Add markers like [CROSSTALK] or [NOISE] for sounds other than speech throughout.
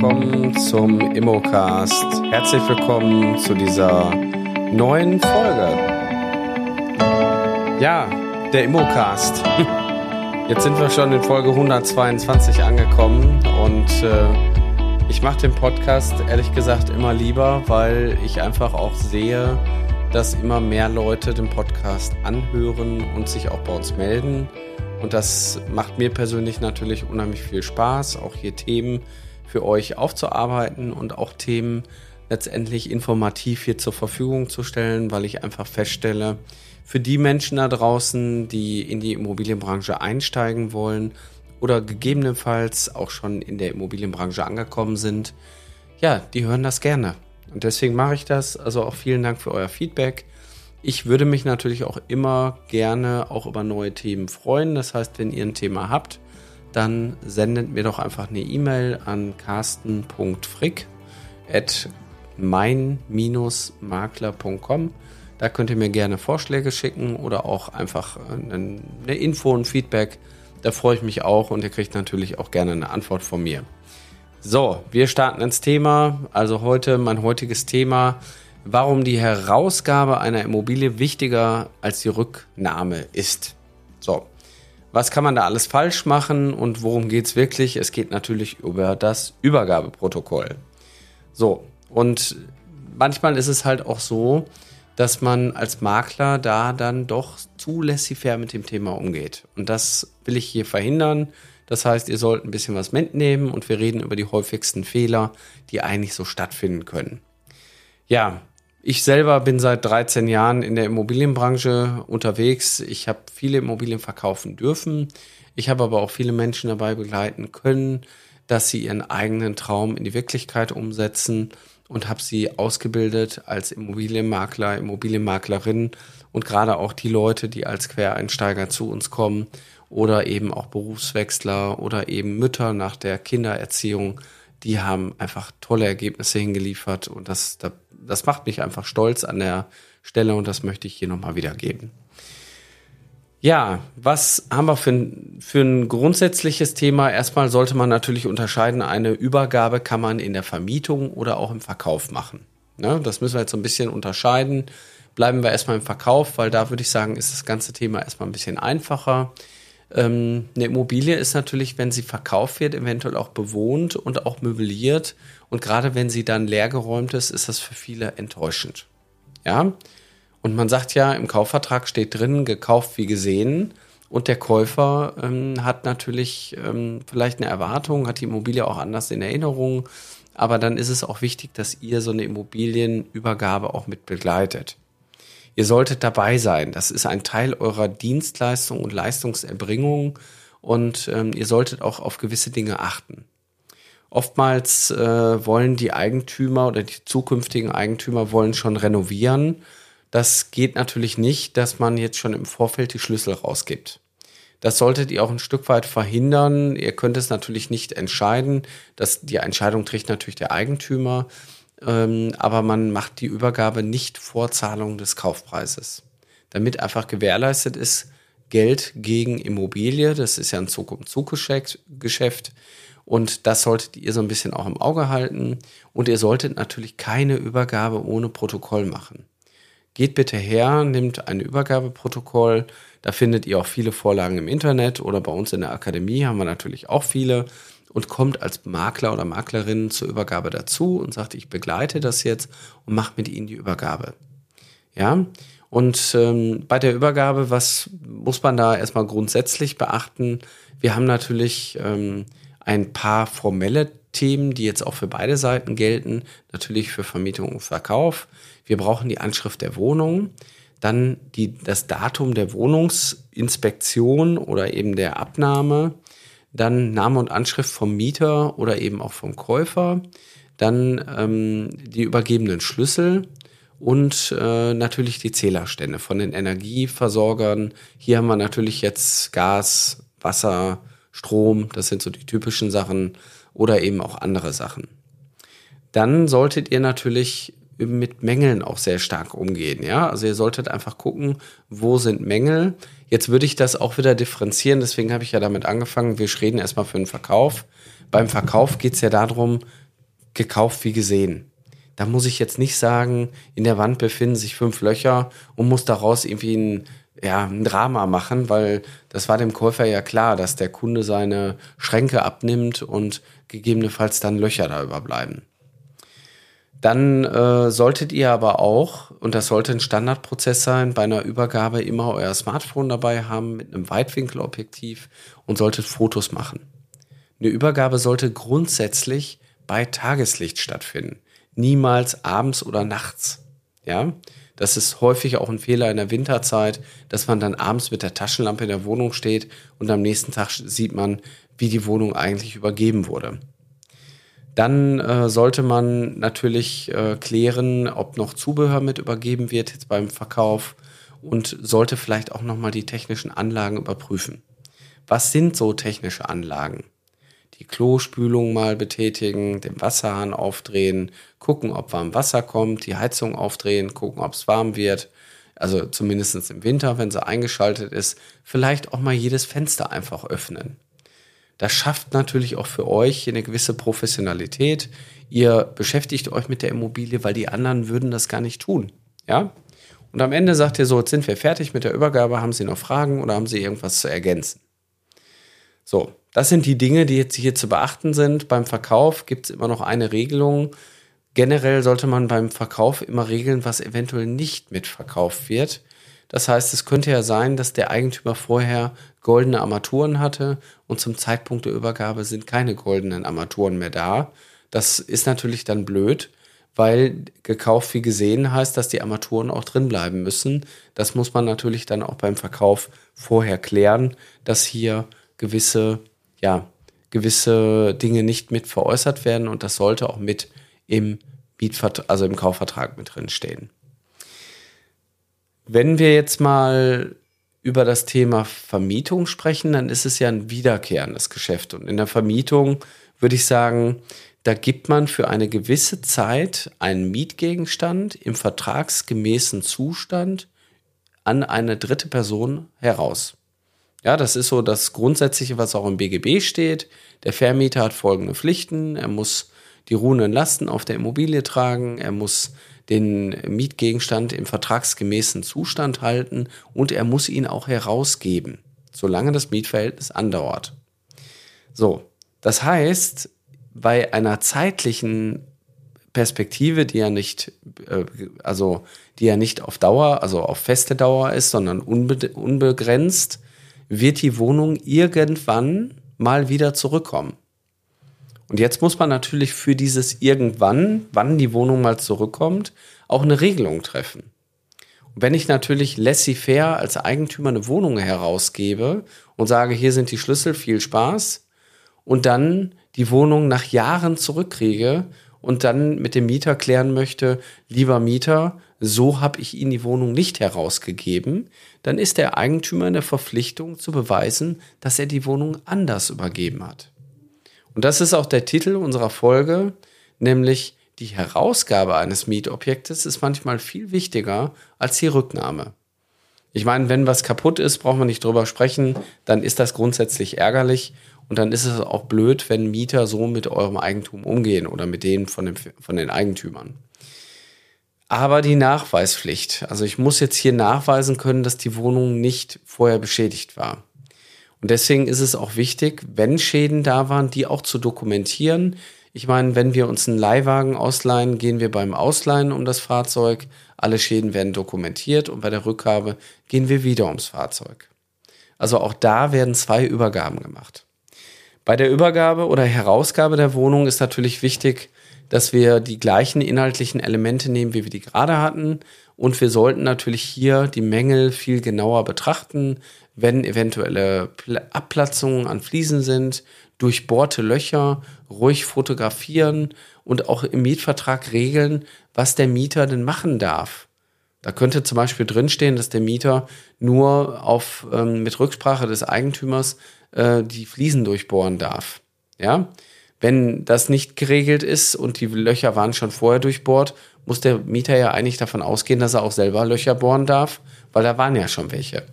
willkommen zum Immocast. Herzlich willkommen zu dieser neuen Folge. Ja, der Immocast. [LAUGHS] Jetzt sind wir schon in Folge 122 angekommen und äh, ich mache den Podcast ehrlich gesagt immer lieber, weil ich einfach auch sehe, dass immer mehr Leute den Podcast anhören und sich auch bei uns melden. Und das macht mir persönlich natürlich unheimlich viel Spaß, auch hier Themen für euch aufzuarbeiten und auch Themen letztendlich informativ hier zur Verfügung zu stellen, weil ich einfach feststelle, für die Menschen da draußen, die in die Immobilienbranche einsteigen wollen oder gegebenenfalls auch schon in der Immobilienbranche angekommen sind, ja, die hören das gerne. Und deswegen mache ich das. Also auch vielen Dank für euer Feedback. Ich würde mich natürlich auch immer gerne auch über neue Themen freuen. Das heißt, wenn ihr ein Thema habt, dann sendet mir doch einfach eine E-Mail an carsten.frick at mein-makler.com. Da könnt ihr mir gerne Vorschläge schicken oder auch einfach eine Info und Feedback. Da freue ich mich auch und ihr kriegt natürlich auch gerne eine Antwort von mir. So, wir starten ins Thema. Also heute mein heutiges Thema, warum die Herausgabe einer Immobilie wichtiger als die Rücknahme ist. So, was kann man da alles falsch machen und worum geht es wirklich? Es geht natürlich über das Übergabeprotokoll. So, und manchmal ist es halt auch so, dass man als Makler da dann doch zu laissez-faire mit dem Thema umgeht. Und das will ich hier verhindern. Das heißt, ihr sollt ein bisschen was mitnehmen und wir reden über die häufigsten Fehler, die eigentlich so stattfinden können. Ja, ich selber bin seit 13 Jahren in der Immobilienbranche unterwegs. Ich habe viele Immobilien verkaufen dürfen. Ich habe aber auch viele Menschen dabei begleiten können, dass sie ihren eigenen Traum in die Wirklichkeit umsetzen und habe sie ausgebildet als Immobilienmakler, Immobilienmaklerin und gerade auch die Leute, die als Quereinsteiger zu uns kommen oder eben auch Berufswechsler oder eben Mütter nach der Kindererziehung, die haben einfach tolle Ergebnisse hingeliefert und das, das macht mich einfach stolz an der Stelle und das möchte ich hier nochmal wiedergeben. Ja, was haben wir für ein, für ein grundsätzliches Thema? Erstmal sollte man natürlich unterscheiden, eine Übergabe kann man in der Vermietung oder auch im Verkauf machen. Ne, das müssen wir jetzt so ein bisschen unterscheiden. Bleiben wir erstmal im Verkauf, weil da würde ich sagen, ist das ganze Thema erstmal ein bisschen einfacher. Ähm, eine Immobilie ist natürlich, wenn sie verkauft wird, eventuell auch bewohnt und auch möbliert. Und gerade wenn sie dann leergeräumt ist, ist das für viele enttäuschend. Ja. Und man sagt ja, im Kaufvertrag steht drin, gekauft wie gesehen. Und der Käufer ähm, hat natürlich ähm, vielleicht eine Erwartung, hat die Immobilie auch anders in Erinnerung. Aber dann ist es auch wichtig, dass ihr so eine Immobilienübergabe auch mit begleitet. Ihr solltet dabei sein. Das ist ein Teil eurer Dienstleistung und Leistungserbringung und ähm, ihr solltet auch auf gewisse Dinge achten. Oftmals äh, wollen die Eigentümer oder die zukünftigen Eigentümer wollen schon renovieren. Das geht natürlich nicht, dass man jetzt schon im Vorfeld die Schlüssel rausgibt. Das solltet ihr auch ein Stück weit verhindern. Ihr könnt es natürlich nicht entscheiden. dass die Entscheidung trägt natürlich der Eigentümer ähm, aber man macht die Übergabe nicht vor Zahlung des Kaufpreises. Damit einfach gewährleistet ist, Geld gegen Immobilie, das ist ja ein Zug-um-Zug-Geschäft und das solltet ihr so ein bisschen auch im Auge halten und ihr solltet natürlich keine Übergabe ohne Protokoll machen. Geht bitte her, nimmt ein Übergabeprotokoll, da findet ihr auch viele Vorlagen im Internet oder bei uns in der Akademie haben wir natürlich auch viele und kommt als Makler oder Maklerin zur Übergabe dazu und sagt, ich begleite das jetzt und mache mit Ihnen die Übergabe. Ja, und ähm, bei der Übergabe, was muss man da erstmal grundsätzlich beachten? Wir haben natürlich ähm, ein paar formelle Themen, die jetzt auch für beide Seiten gelten, natürlich für Vermietung und Verkauf. Wir brauchen die Anschrift der Wohnung, dann die, das Datum der Wohnungsinspektion oder eben der Abnahme, dann Name und Anschrift vom Mieter oder eben auch vom Käufer, dann ähm, die übergebenen Schlüssel und äh, natürlich die Zählerstände von den Energieversorgern. Hier haben wir natürlich jetzt Gas, Wasser, Strom, das sind so die typischen Sachen oder eben auch andere Sachen. Dann solltet ihr natürlich mit Mängeln auch sehr stark umgehen. Ja, also ihr solltet einfach gucken, wo sind Mängel. Jetzt würde ich das auch wieder differenzieren, deswegen habe ich ja damit angefangen. Wir reden erstmal für den Verkauf. Beim Verkauf geht es ja darum, gekauft wie gesehen. Da muss ich jetzt nicht sagen, in der Wand befinden sich fünf Löcher und muss daraus irgendwie ein, ja, ein Drama machen, weil das war dem Käufer ja klar, dass der Kunde seine Schränke abnimmt und gegebenenfalls dann Löcher da überbleiben. Dann äh, solltet ihr aber auch, und das sollte ein Standardprozess sein, bei einer Übergabe immer euer Smartphone dabei haben mit einem Weitwinkelobjektiv und solltet Fotos machen. Eine Übergabe sollte grundsätzlich bei Tageslicht stattfinden, niemals abends oder nachts. Ja, das ist häufig auch ein Fehler in der Winterzeit, dass man dann abends mit der Taschenlampe in der Wohnung steht und am nächsten Tag sieht man, wie die Wohnung eigentlich übergeben wurde. Dann äh, sollte man natürlich äh, klären, ob noch Zubehör mit übergeben wird jetzt beim Verkauf und sollte vielleicht auch nochmal die technischen Anlagen überprüfen. Was sind so technische Anlagen? Die Klospülung mal betätigen, den Wasserhahn aufdrehen, gucken, ob warm Wasser kommt, die Heizung aufdrehen, gucken, ob es warm wird. Also zumindest im Winter, wenn sie eingeschaltet ist, vielleicht auch mal jedes Fenster einfach öffnen. Das schafft natürlich auch für euch eine gewisse Professionalität. Ihr beschäftigt euch mit der Immobilie, weil die anderen würden das gar nicht tun. Ja? Und am Ende sagt ihr so, jetzt sind wir fertig mit der Übergabe, haben Sie noch Fragen oder haben Sie irgendwas zu ergänzen? So, das sind die Dinge, die jetzt hier zu beachten sind. Beim Verkauf gibt es immer noch eine Regelung. Generell sollte man beim Verkauf immer regeln, was eventuell nicht mitverkauft wird. Das heißt, es könnte ja sein, dass der Eigentümer vorher goldene Armaturen hatte und zum Zeitpunkt der Übergabe sind keine goldenen Armaturen mehr da. Das ist natürlich dann blöd, weil gekauft wie gesehen heißt, dass die Armaturen auch drin bleiben müssen. Das muss man natürlich dann auch beim Verkauf vorher klären, dass hier gewisse, ja, gewisse Dinge nicht mit veräußert werden und das sollte auch mit im Mietvertrag, also im Kaufvertrag mit drin stehen. Wenn wir jetzt mal über das Thema Vermietung sprechen, dann ist es ja ein wiederkehrendes Geschäft. Und in der Vermietung würde ich sagen, da gibt man für eine gewisse Zeit einen Mietgegenstand im vertragsgemäßen Zustand an eine dritte Person heraus. Ja, das ist so das Grundsätzliche, was auch im BGB steht. Der Vermieter hat folgende Pflichten. Er muss die ruhenden Lasten auf der Immobilie tragen. Er muss den Mietgegenstand im vertragsgemäßen Zustand halten und er muss ihn auch herausgeben, solange das Mietverhältnis andauert. So, das heißt, bei einer zeitlichen Perspektive, die ja nicht, äh, also die ja nicht auf Dauer, also auf feste Dauer ist, sondern unbe unbegrenzt, wird die Wohnung irgendwann mal wieder zurückkommen. Und jetzt muss man natürlich für dieses irgendwann, wann die Wohnung mal zurückkommt, auch eine Regelung treffen. Und wenn ich natürlich laissez-faire als Eigentümer eine Wohnung herausgebe und sage, hier sind die Schlüssel, viel Spaß, und dann die Wohnung nach Jahren zurückkriege und dann mit dem Mieter klären möchte, lieber Mieter, so habe ich Ihnen die Wohnung nicht herausgegeben, dann ist der Eigentümer in der Verpflichtung zu beweisen, dass er die Wohnung anders übergeben hat. Und das ist auch der Titel unserer Folge, nämlich die Herausgabe eines Mietobjektes ist manchmal viel wichtiger als die Rücknahme. Ich meine, wenn was kaputt ist, braucht man nicht drüber sprechen, dann ist das grundsätzlich ärgerlich und dann ist es auch blöd, wenn Mieter so mit eurem Eigentum umgehen oder mit denen von, dem, von den Eigentümern. Aber die Nachweispflicht. Also ich muss jetzt hier nachweisen können, dass die Wohnung nicht vorher beschädigt war. Und deswegen ist es auch wichtig, wenn Schäden da waren, die auch zu dokumentieren. Ich meine, wenn wir uns einen Leihwagen ausleihen, gehen wir beim Ausleihen um das Fahrzeug. Alle Schäden werden dokumentiert und bei der Rückgabe gehen wir wieder ums Fahrzeug. Also auch da werden zwei Übergaben gemacht. Bei der Übergabe oder Herausgabe der Wohnung ist natürlich wichtig, dass wir die gleichen inhaltlichen Elemente nehmen, wie wir die gerade hatten. Und wir sollten natürlich hier die Mängel viel genauer betrachten wenn eventuelle Abplatzungen an Fliesen sind, durchbohrte Löcher, ruhig fotografieren und auch im Mietvertrag regeln, was der Mieter denn machen darf. Da könnte zum Beispiel drinstehen, dass der Mieter nur auf, ähm, mit Rücksprache des Eigentümers äh, die Fliesen durchbohren darf. Ja? Wenn das nicht geregelt ist und die Löcher waren schon vorher durchbohrt, muss der Mieter ja eigentlich davon ausgehen, dass er auch selber Löcher bohren darf, weil da waren ja schon welche.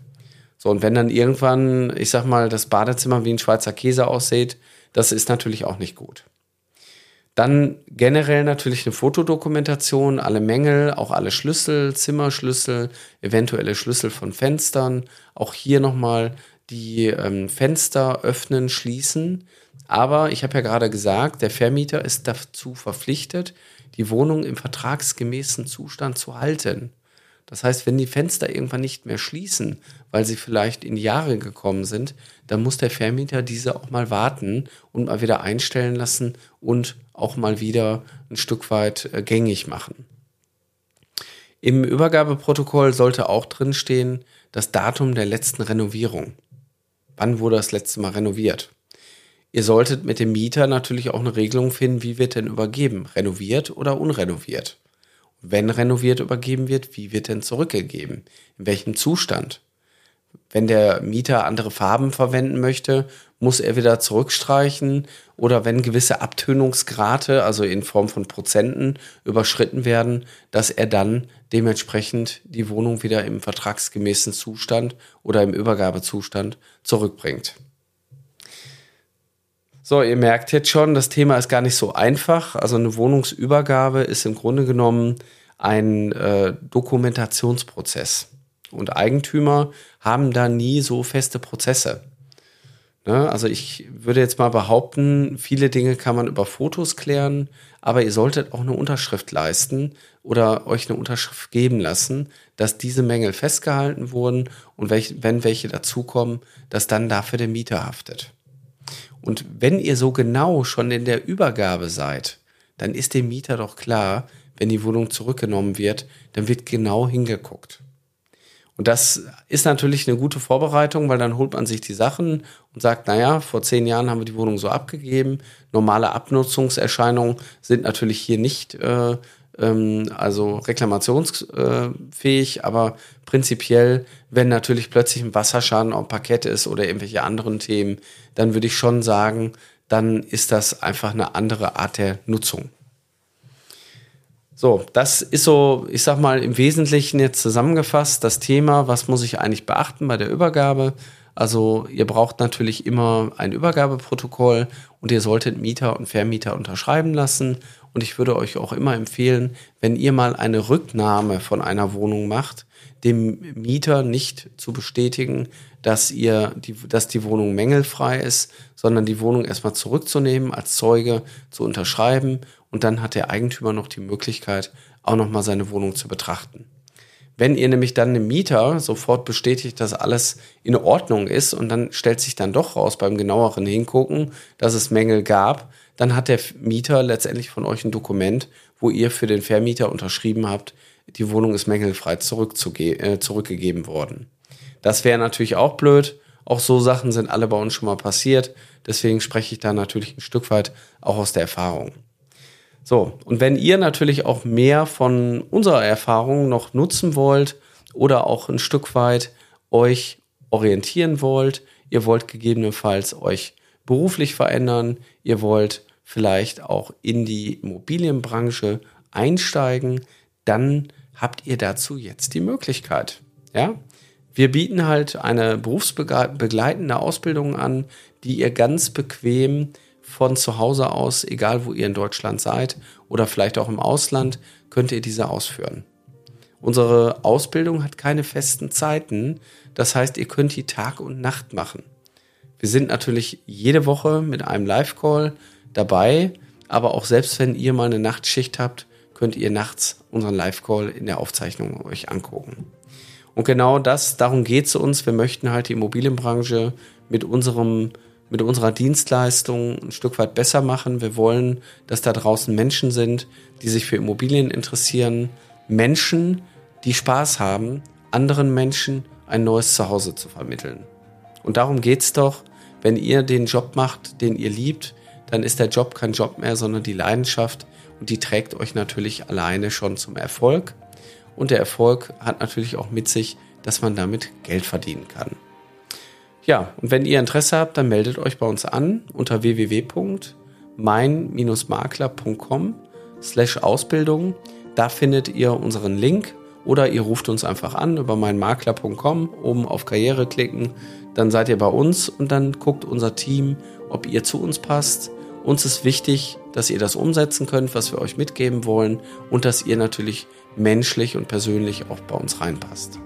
So, und wenn dann irgendwann, ich sag mal, das Badezimmer wie ein Schweizer Käse aussieht, das ist natürlich auch nicht gut. Dann generell natürlich eine Fotodokumentation, alle Mängel, auch alle Schlüssel, Zimmerschlüssel, eventuelle Schlüssel von Fenstern. Auch hier nochmal die ähm, Fenster öffnen, schließen. Aber ich habe ja gerade gesagt, der Vermieter ist dazu verpflichtet, die Wohnung im vertragsgemäßen Zustand zu halten. Das heißt, wenn die Fenster irgendwann nicht mehr schließen, weil sie vielleicht in Jahre gekommen sind, dann muss der Vermieter diese auch mal warten und mal wieder einstellen lassen und auch mal wieder ein Stück weit äh, gängig machen. Im Übergabeprotokoll sollte auch drinstehen das Datum der letzten Renovierung. Wann wurde das letzte Mal renoviert? Ihr solltet mit dem Mieter natürlich auch eine Regelung finden, wie wird denn übergeben? Renoviert oder unrenoviert? Wenn renoviert übergeben wird, wie wird denn zurückgegeben? In welchem Zustand? Wenn der Mieter andere Farben verwenden möchte, muss er wieder zurückstreichen oder wenn gewisse Abtönungsgrate, also in Form von Prozenten, überschritten werden, dass er dann dementsprechend die Wohnung wieder im vertragsgemäßen Zustand oder im Übergabezustand zurückbringt. So, ihr merkt jetzt schon, das Thema ist gar nicht so einfach. Also eine Wohnungsübergabe ist im Grunde genommen ein äh, Dokumentationsprozess. Und Eigentümer haben da nie so feste Prozesse. Ne? Also ich würde jetzt mal behaupten, viele Dinge kann man über Fotos klären, aber ihr solltet auch eine Unterschrift leisten oder euch eine Unterschrift geben lassen, dass diese Mängel festgehalten wurden und welch, wenn welche dazukommen, dass dann dafür der Mieter haftet. Und wenn ihr so genau schon in der Übergabe seid, dann ist dem Mieter doch klar, wenn die Wohnung zurückgenommen wird, dann wird genau hingeguckt. Und das ist natürlich eine gute Vorbereitung, weil dann holt man sich die Sachen und sagt, naja, vor zehn Jahren haben wir die Wohnung so abgegeben. Normale Abnutzungserscheinungen sind natürlich hier nicht äh, ähm, also reklamationsfähig, aber prinzipiell, wenn natürlich plötzlich ein Wasserschaden auf Parkett ist oder irgendwelche anderen Themen, dann würde ich schon sagen, dann ist das einfach eine andere Art der Nutzung. So, das ist so, ich sag mal, im Wesentlichen jetzt zusammengefasst das Thema, was muss ich eigentlich beachten bei der Übergabe. Also ihr braucht natürlich immer ein Übergabeprotokoll und ihr solltet Mieter und Vermieter unterschreiben lassen und ich würde euch auch immer empfehlen, wenn ihr mal eine Rücknahme von einer Wohnung macht, dem Mieter nicht zu bestätigen, dass ihr die, dass die Wohnung mängelfrei ist, sondern die Wohnung erstmal zurückzunehmen, als Zeuge zu unterschreiben und dann hat der Eigentümer noch die Möglichkeit, auch nochmal seine Wohnung zu betrachten. Wenn ihr nämlich dann dem Mieter sofort bestätigt, dass alles in Ordnung ist und dann stellt sich dann doch raus beim genaueren Hingucken, dass es Mängel gab, dann hat der Mieter letztendlich von euch ein Dokument, wo ihr für den Vermieter unterschrieben habt, die Wohnung ist mängelfrei äh, zurückgegeben worden. Das wäre natürlich auch blöd. Auch so Sachen sind alle bei uns schon mal passiert. Deswegen spreche ich da natürlich ein Stück weit auch aus der Erfahrung. So, und wenn ihr natürlich auch mehr von unserer Erfahrung noch nutzen wollt oder auch ein Stück weit euch orientieren wollt, ihr wollt gegebenenfalls euch beruflich verändern, ihr wollt vielleicht auch in die Immobilienbranche einsteigen, dann habt ihr dazu jetzt die Möglichkeit. Ja? Wir bieten halt eine berufsbegleitende Ausbildung an, die ihr ganz bequem von zu Hause aus, egal wo ihr in Deutschland seid oder vielleicht auch im Ausland, könnt ihr diese ausführen. Unsere Ausbildung hat keine festen Zeiten, das heißt, ihr könnt die Tag und Nacht machen. Wir sind natürlich jede Woche mit einem Live-Call dabei, aber auch selbst wenn ihr mal eine Nachtschicht habt, könnt ihr nachts unseren Live-Call in der Aufzeichnung euch angucken. Und genau das, darum geht es uns. Wir möchten halt die Immobilienbranche mit unserem mit unserer Dienstleistung ein Stück weit besser machen. Wir wollen, dass da draußen Menschen sind, die sich für Immobilien interessieren, Menschen, die Spaß haben, anderen Menschen ein neues Zuhause zu vermitteln. Und darum geht es doch, wenn ihr den Job macht, den ihr liebt, dann ist der Job kein Job mehr, sondern die Leidenschaft und die trägt euch natürlich alleine schon zum Erfolg. Und der Erfolg hat natürlich auch mit sich, dass man damit Geld verdienen kann. Ja, und wenn ihr Interesse habt, dann meldet euch bei uns an unter www.mein-makler.com slash Ausbildung. Da findet ihr unseren Link oder ihr ruft uns einfach an über meinmakler.com, oben auf Karriere klicken, dann seid ihr bei uns und dann guckt unser Team, ob ihr zu uns passt Uns ist wichtig, dass ihr das umsetzen könnt, was wir euch mitgeben wollen und dass ihr natürlich menschlich und persönlich auch bei uns reinpasst.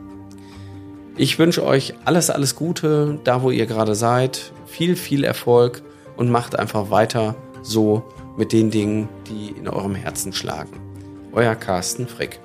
Ich wünsche euch alles, alles Gute, da wo ihr gerade seid. Viel, viel Erfolg und macht einfach weiter so mit den Dingen, die in eurem Herzen schlagen. Euer Carsten Frick.